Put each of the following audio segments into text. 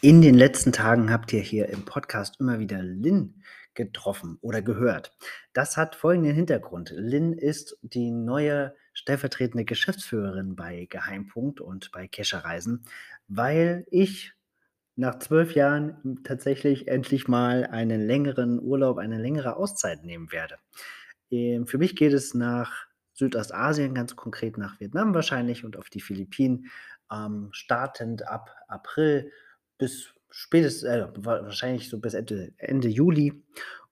In den letzten Tagen habt ihr hier im Podcast immer wieder Lynn getroffen oder gehört. Das hat folgenden Hintergrund. Lynn ist die neue stellvertretende Geschäftsführerin bei Geheimpunkt und bei Kescherreisen, weil ich nach zwölf Jahren tatsächlich endlich mal einen längeren Urlaub, eine längere Auszeit nehmen werde. Ähm, für mich geht es nach Südostasien, ganz konkret nach Vietnam wahrscheinlich und auf die Philippinen, ähm, startend ab April bis spätestens äh, wa wahrscheinlich so bis Ende Ende Juli.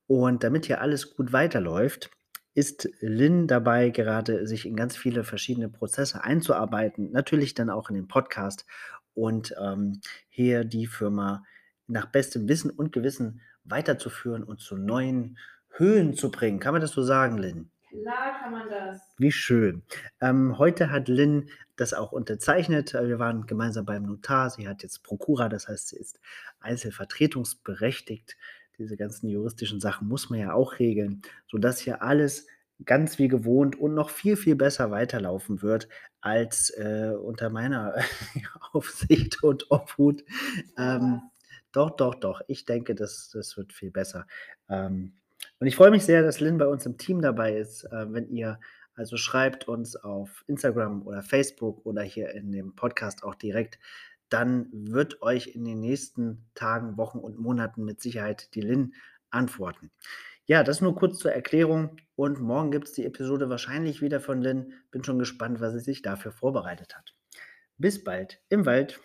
Und damit hier alles gut weiterläuft, ist Lynn dabei, gerade sich in ganz viele verschiedene Prozesse einzuarbeiten, natürlich dann auch in den Podcast und, ähm, hier die Firma nach bestem Wissen und Gewissen weiterzuführen und zu neuen Höhen zu bringen. Kann man das so sagen, Lynn? Klar kann man das. Wie schön. Ähm, heute hat Lynn das auch unterzeichnet. Äh, wir waren gemeinsam beim Notar. Sie hat jetzt Prokura, das heißt, sie ist einzelvertretungsberechtigt. Diese ganzen juristischen Sachen muss man ja auch regeln, sodass hier alles ganz wie gewohnt und noch viel, viel besser weiterlaufen wird als äh, unter meiner Aufsicht und Obhut. Ähm, doch, doch, doch. Ich denke, das, das wird viel besser. Ähm, und ich freue mich sehr, dass Lynn bei uns im Team dabei ist. Äh, wenn ihr also schreibt uns auf Instagram oder Facebook oder hier in dem Podcast auch direkt, dann wird euch in den nächsten Tagen, Wochen und Monaten mit Sicherheit die Lynn antworten. Ja, das nur kurz zur Erklärung. Und morgen gibt es die Episode wahrscheinlich wieder von Lynn. Bin schon gespannt, was sie sich dafür vorbereitet hat. Bis bald im Wald.